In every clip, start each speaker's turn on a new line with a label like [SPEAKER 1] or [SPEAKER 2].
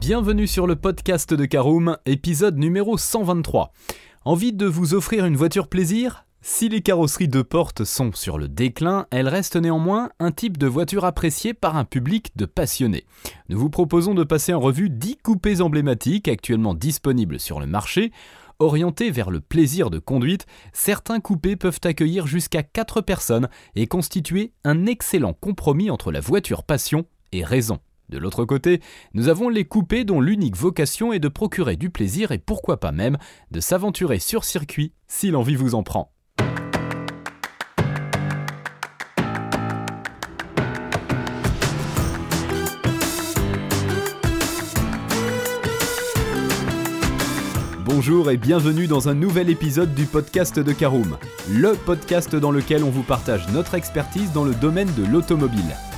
[SPEAKER 1] Bienvenue sur le podcast de Caroom, épisode numéro 123. Envie de vous offrir une voiture plaisir? Si les carrosseries de porte sont sur le déclin, elles restent néanmoins un type de voiture apprécié par un public de passionnés. Nous vous proposons de passer en revue 10 coupés emblématiques actuellement disponibles sur le marché. Orientés vers le plaisir de conduite, certains coupés peuvent accueillir jusqu'à 4 personnes et constituer un excellent compromis entre la voiture passion et raison. De l'autre côté, nous avons les coupés dont l'unique vocation est de procurer du plaisir et pourquoi pas même de s'aventurer sur circuit si l'envie vous en prend. Bonjour et bienvenue dans un nouvel épisode du podcast de Caroom, le podcast dans lequel on vous partage notre expertise dans le domaine de l'automobile.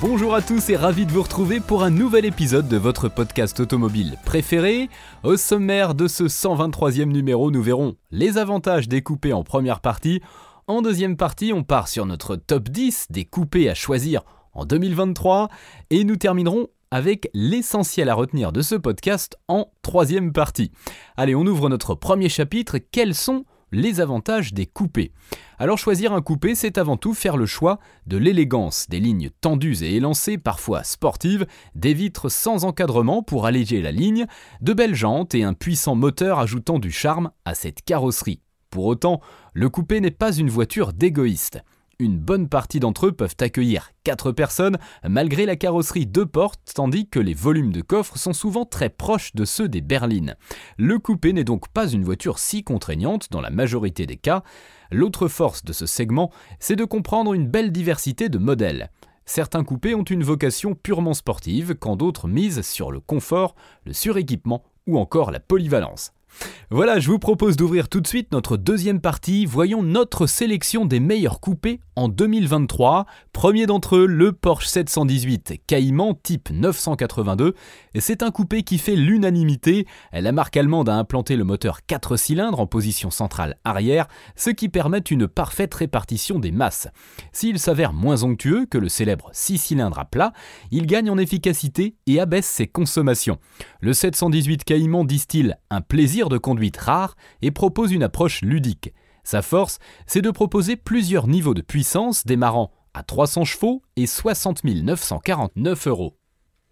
[SPEAKER 1] Bonjour à tous et ravi de vous retrouver pour un nouvel épisode de votre podcast automobile préféré. Au sommaire de ce 123e numéro, nous verrons les avantages des coupés en première partie. En deuxième partie, on part sur notre top 10 des coupés à choisir en 2023 et nous terminerons avec l'essentiel à retenir de ce podcast en troisième partie. Allez, on ouvre notre premier chapitre. Quels sont les avantages des coupés. Alors choisir un coupé, c'est avant tout faire le choix de l'élégance, des lignes tendues et élancées, parfois sportives, des vitres sans encadrement pour alléger la ligne, de belles jantes et un puissant moteur ajoutant du charme à cette carrosserie. Pour autant, le coupé n'est pas une voiture d'égoïste une bonne partie d'entre eux peuvent accueillir 4 personnes malgré la carrosserie deux portes tandis que les volumes de coffre sont souvent très proches de ceux des berlines. Le coupé n'est donc pas une voiture si contraignante dans la majorité des cas. L'autre force de ce segment, c'est de comprendre une belle diversité de modèles. Certains coupés ont une vocation purement sportive, quand d'autres misent sur le confort, le suréquipement ou encore la polyvalence. Voilà, je vous propose d'ouvrir tout de suite notre deuxième partie. Voyons notre sélection des meilleurs coupés en 2023. Premier d'entre eux, le Porsche 718 Cayman type 982. Et c'est un coupé qui fait l'unanimité. La marque allemande a implanté le moteur 4 cylindres en position centrale arrière, ce qui permet une parfaite répartition des masses. S'il s'avère moins onctueux que le célèbre 6 cylindres à plat, il gagne en efficacité et abaisse ses consommations. Le 718 Cayman distille un plaisir de conduite rare et propose une approche ludique. Sa force, c'est de proposer plusieurs niveaux de puissance démarrant à 300 chevaux et 60 949 euros.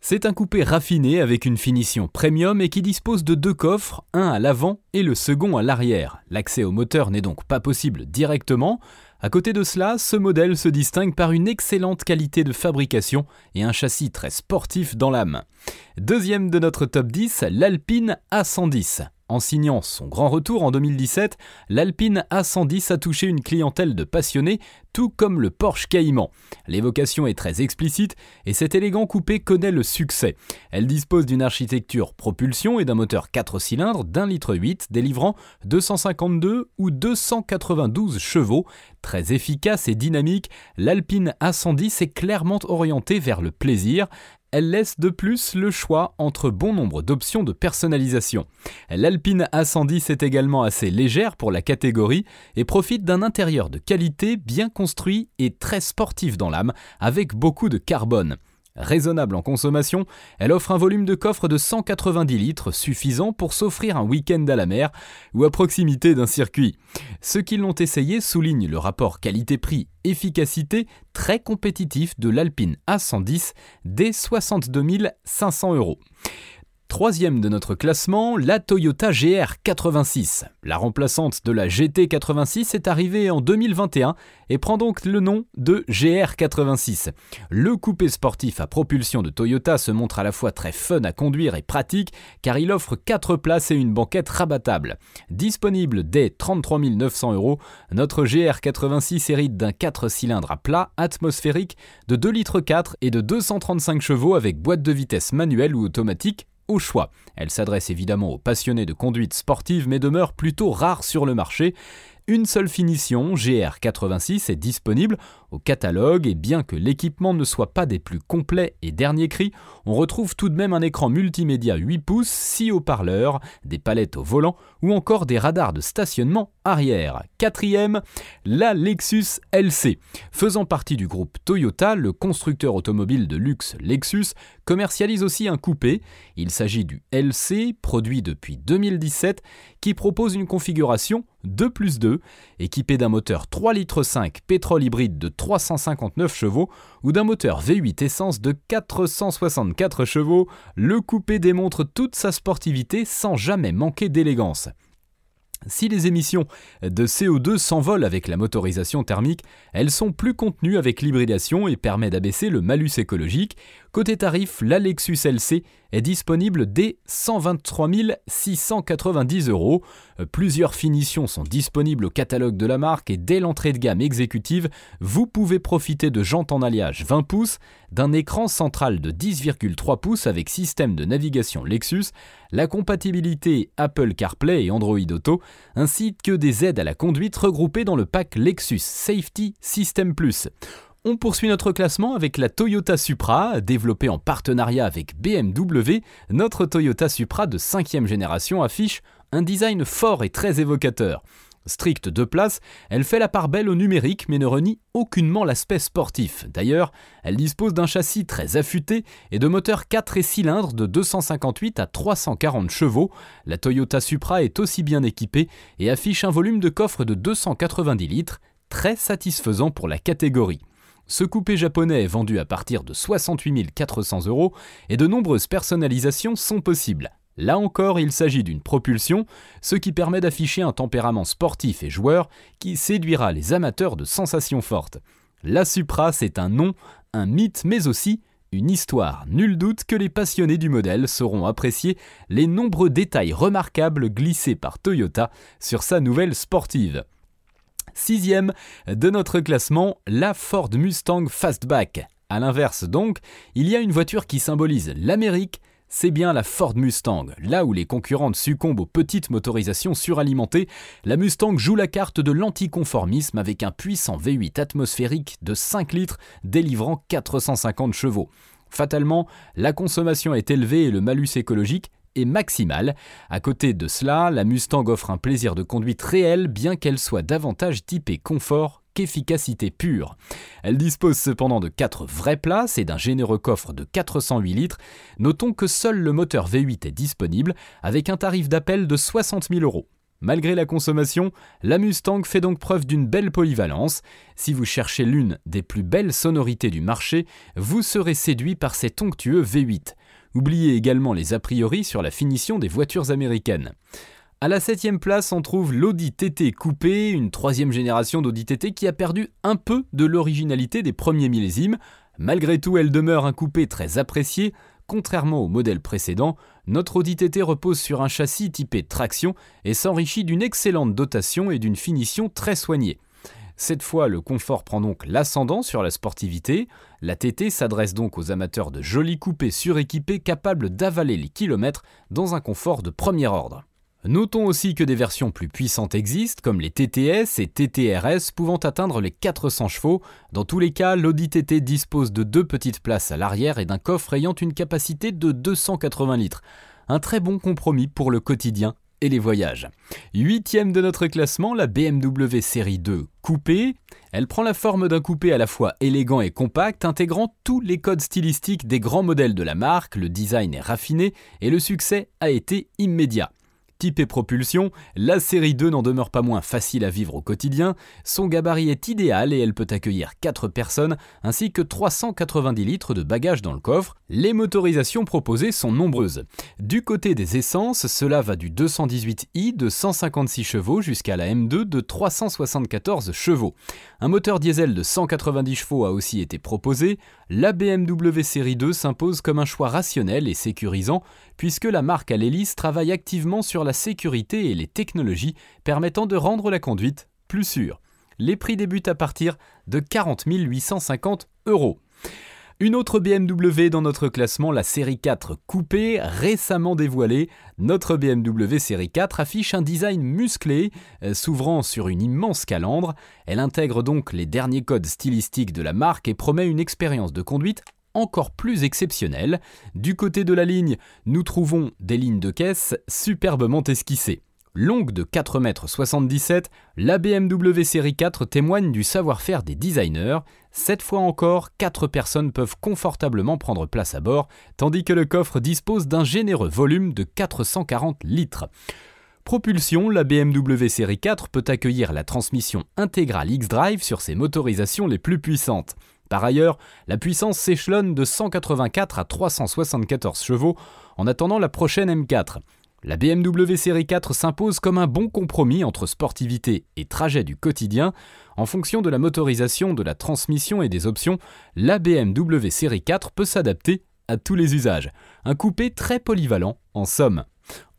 [SPEAKER 1] C'est un coupé raffiné avec une finition premium et qui dispose de deux coffres, un à l'avant et le second à l'arrière. L'accès au moteur n'est donc pas possible directement. À côté de cela, ce modèle se distingue par une excellente qualité de fabrication et un châssis très sportif dans l'âme. Deuxième de notre top 10, l'Alpine A110. En signant son grand retour en 2017, l'Alpine A110 a touché une clientèle de passionnés, tout comme le Porsche Cayman. L'évocation est très explicite et cet élégant coupé connaît le succès. Elle dispose d'une architecture propulsion et d'un moteur 4 cylindres d'un litre 8 délivrant 252 ou 292 chevaux. Très efficace et dynamique, l'Alpine A110 est clairement orientée vers le plaisir. Elle laisse de plus le choix entre bon nombre d'options de personnalisation. L'Alpine A110 est également assez légère pour la catégorie et profite d'un intérieur de qualité bien construit et très sportif dans l'âme, avec beaucoup de carbone. Raisonnable en consommation, elle offre un volume de coffre de 190 litres suffisant pour s'offrir un week-end à la mer ou à proximité d'un circuit. Ceux qui l'ont essayé soulignent le rapport qualité-prix-efficacité très compétitif de l'Alpine A110 dès 62 500 euros. Troisième de notre classement, la Toyota GR86. La remplaçante de la GT86 est arrivée en 2021 et prend donc le nom de GR86. Le coupé sportif à propulsion de Toyota se montre à la fois très fun à conduire et pratique car il offre 4 places et une banquette rabattable. Disponible dès 33 900 euros, notre GR86 hérite d'un 4 cylindres à plat atmosphérique de 2 litres 4 et de 235 chevaux avec boîte de vitesse manuelle ou automatique au choix. Elle s'adresse évidemment aux passionnés de conduite sportive mais demeure plutôt rare sur le marché. Une seule finition, GR86, est disponible au catalogue et bien que l'équipement ne soit pas des plus complets et derniers cris, on retrouve tout de même un écran multimédia 8 pouces, 6 haut-parleurs, des palettes au volant ou encore des radars de stationnement arrière. Quatrième, la Lexus LC. Faisant partie du groupe Toyota, le constructeur automobile de luxe Lexus commercialise aussi un coupé. Il s'agit du LC, produit depuis 2017, qui propose une configuration 2 plus 2, équipé d'un moteur 3,5 litres pétrole hybride de 359 chevaux ou d'un moteur V8 essence de 464 chevaux, le coupé démontre toute sa sportivité sans jamais manquer d'élégance. Si les émissions de CO2 s'envolent avec la motorisation thermique, elles sont plus contenues avec l'hybridation et permettent d'abaisser le malus écologique. Côté tarif, la Lexus LC est disponible dès 123 690 euros. Plusieurs finitions sont disponibles au catalogue de la marque et dès l'entrée de gamme exécutive, vous pouvez profiter de jantes en alliage 20 pouces, d'un écran central de 10,3 pouces avec système de navigation Lexus, la compatibilité Apple CarPlay et Android Auto, ainsi que des aides à la conduite regroupées dans le pack Lexus Safety System Plus. On poursuit notre classement avec la Toyota Supra, développée en partenariat avec BMW. Notre Toyota Supra de 5 génération affiche un design fort et très évocateur. Stricte de place, elle fait la part belle au numérique mais ne renie aucunement l'aspect sportif. D'ailleurs, elle dispose d'un châssis très affûté et de moteurs 4 et cylindres de 258 à 340 chevaux. La Toyota Supra est aussi bien équipée et affiche un volume de coffre de 290 litres, très satisfaisant pour la catégorie. Ce coupé japonais est vendu à partir de 68 400 euros et de nombreuses personnalisations sont possibles. Là encore, il s'agit d'une propulsion, ce qui permet d'afficher un tempérament sportif et joueur qui séduira les amateurs de sensations fortes. La Supra, c'est un nom, un mythe, mais aussi une histoire. Nul doute que les passionnés du modèle sauront apprécier les nombreux détails remarquables glissés par Toyota sur sa nouvelle sportive. Sixième de notre classement, la Ford Mustang Fastback. A l'inverse donc, il y a une voiture qui symbolise l'Amérique c'est bien la Ford Mustang. Là où les concurrentes succombent aux petites motorisations suralimentées, la Mustang joue la carte de l'anticonformisme avec un puissant V8 atmosphérique de 5 litres délivrant 450 chevaux. Fatalement, la consommation est élevée et le malus écologique est maximal. À côté de cela, la Mustang offre un plaisir de conduite réel bien qu'elle soit davantage typée confort efficacité pure. Elle dispose cependant de 4 vraies places et d'un généreux coffre de 408 litres. Notons que seul le moteur V8 est disponible avec un tarif d'appel de 60 000 euros. Malgré la consommation, la Mustang fait donc preuve d'une belle polyvalence. Si vous cherchez l'une des plus belles sonorités du marché, vous serez séduit par cet onctueux V8. Oubliez également les a priori sur la finition des voitures américaines. À la septième place, on trouve l'Audi TT coupé, une troisième génération d'Audi TT qui a perdu un peu de l'originalité des premiers millésimes. Malgré tout, elle demeure un coupé très apprécié. Contrairement au modèle précédent, notre Audi TT repose sur un châssis typé traction et s'enrichit d'une excellente dotation et d'une finition très soignée. Cette fois, le confort prend donc l'ascendant sur la sportivité. La TT s'adresse donc aux amateurs de jolis coupés suréquipés capables d'avaler les kilomètres dans un confort de premier ordre. Notons aussi que des versions plus puissantes existent, comme les TTS et TTRS pouvant atteindre les 400 chevaux. Dans tous les cas, l'Audi TT dispose de deux petites places à l'arrière et d'un coffre ayant une capacité de 280 litres. Un très bon compromis pour le quotidien et les voyages. Huitième de notre classement, la BMW série 2 coupé. Elle prend la forme d'un coupé à la fois élégant et compact, intégrant tous les codes stylistiques des grands modèles de la marque, le design est raffiné et le succès a été immédiat. Type et propulsion, la série 2 n'en demeure pas moins facile à vivre au quotidien. Son gabarit est idéal et elle peut accueillir 4 personnes ainsi que 390 litres de bagages dans le coffre. Les motorisations proposées sont nombreuses. Du côté des essences, cela va du 218i de 156 chevaux jusqu'à la M2 de 374 chevaux. Un moteur diesel de 190 chevaux a aussi été proposé. La BMW série 2 s'impose comme un choix rationnel et sécurisant puisque la marque à l'hélice travaille activement sur la sécurité et les technologies permettant de rendre la conduite plus sûre. Les prix débutent à partir de 40 850 euros. Une autre BMW dans notre classement, la série 4 coupée, récemment dévoilée. Notre BMW série 4 affiche un design musclé, euh, s'ouvrant sur une immense calandre. Elle intègre donc les derniers codes stylistiques de la marque et promet une expérience de conduite encore plus exceptionnelle. Du côté de la ligne, nous trouvons des lignes de caisse superbement esquissées. Longue de 4,77 m, la BMW série 4 témoigne du savoir-faire des designers. Cette fois encore, 4 personnes peuvent confortablement prendre place à bord, tandis que le coffre dispose d'un généreux volume de 440 litres. Propulsion, la BMW série 4 peut accueillir la transmission intégrale X-Drive sur ses motorisations les plus puissantes. Par ailleurs, la puissance s'échelonne de 184 à 374 chevaux en attendant la prochaine M4. La BMW série 4 s'impose comme un bon compromis entre sportivité et trajet du quotidien. En fonction de la motorisation, de la transmission et des options, la BMW série 4 peut s'adapter à tous les usages. Un coupé très polyvalent, en somme.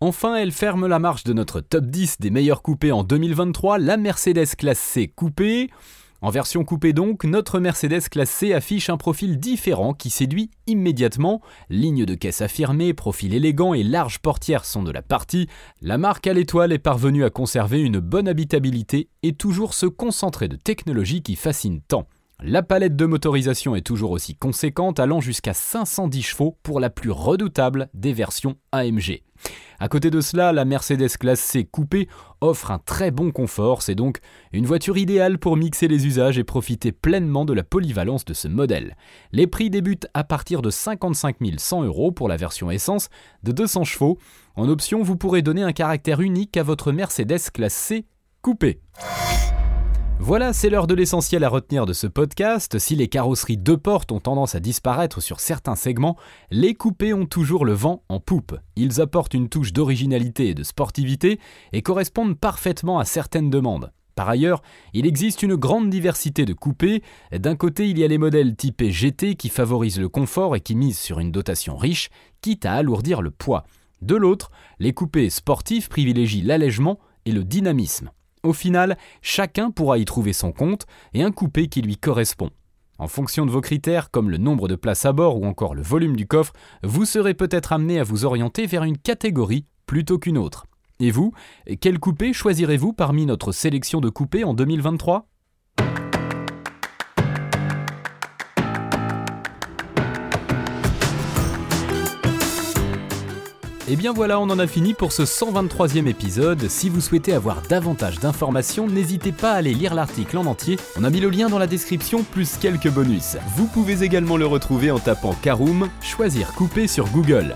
[SPEAKER 1] Enfin, elle ferme la marche de notre top 10 des meilleurs coupés en 2023, la Mercedes classe C coupée. En version coupée donc, notre Mercedes classe C affiche un profil différent qui séduit immédiatement. Ligne de caisse affirmée, profil élégant et large portière sont de la partie. La marque à l'étoile est parvenue à conserver une bonne habitabilité et toujours se concentrer de technologies qui fascinent tant. La palette de motorisation est toujours aussi conséquente, allant jusqu'à 510 chevaux pour la plus redoutable des versions AMG. À côté de cela, la Mercedes classe C coupée offre un très bon confort, c'est donc une voiture idéale pour mixer les usages et profiter pleinement de la polyvalence de ce modèle. Les prix débutent à partir de 55 100 euros pour la version essence de 200 chevaux. En option, vous pourrez donner un caractère unique à votre Mercedes classe C coupée. Voilà, c'est l'heure de l'essentiel à retenir de ce podcast. Si les carrosseries deux portes ont tendance à disparaître sur certains segments, les coupés ont toujours le vent en poupe. Ils apportent une touche d'originalité et de sportivité et correspondent parfaitement à certaines demandes. Par ailleurs, il existe une grande diversité de coupés. D'un côté, il y a les modèles typés GT qui favorisent le confort et qui misent sur une dotation riche, quitte à alourdir le poids. De l'autre, les coupés sportifs privilégient l'allègement et le dynamisme. Au final, chacun pourra y trouver son compte et un coupé qui lui correspond. En fonction de vos critères, comme le nombre de places à bord ou encore le volume du coffre, vous serez peut-être amené à vous orienter vers une catégorie plutôt qu'une autre. Et vous, quel coupé choisirez-vous parmi notre sélection de coupés en 2023 Et eh bien voilà, on en a fini pour ce 123e épisode. Si vous souhaitez avoir davantage d'informations, n'hésitez pas à aller lire l'article en entier. On a mis le lien dans la description plus quelques bonus. Vous pouvez également le retrouver en tapant Karoom, choisir couper sur Google.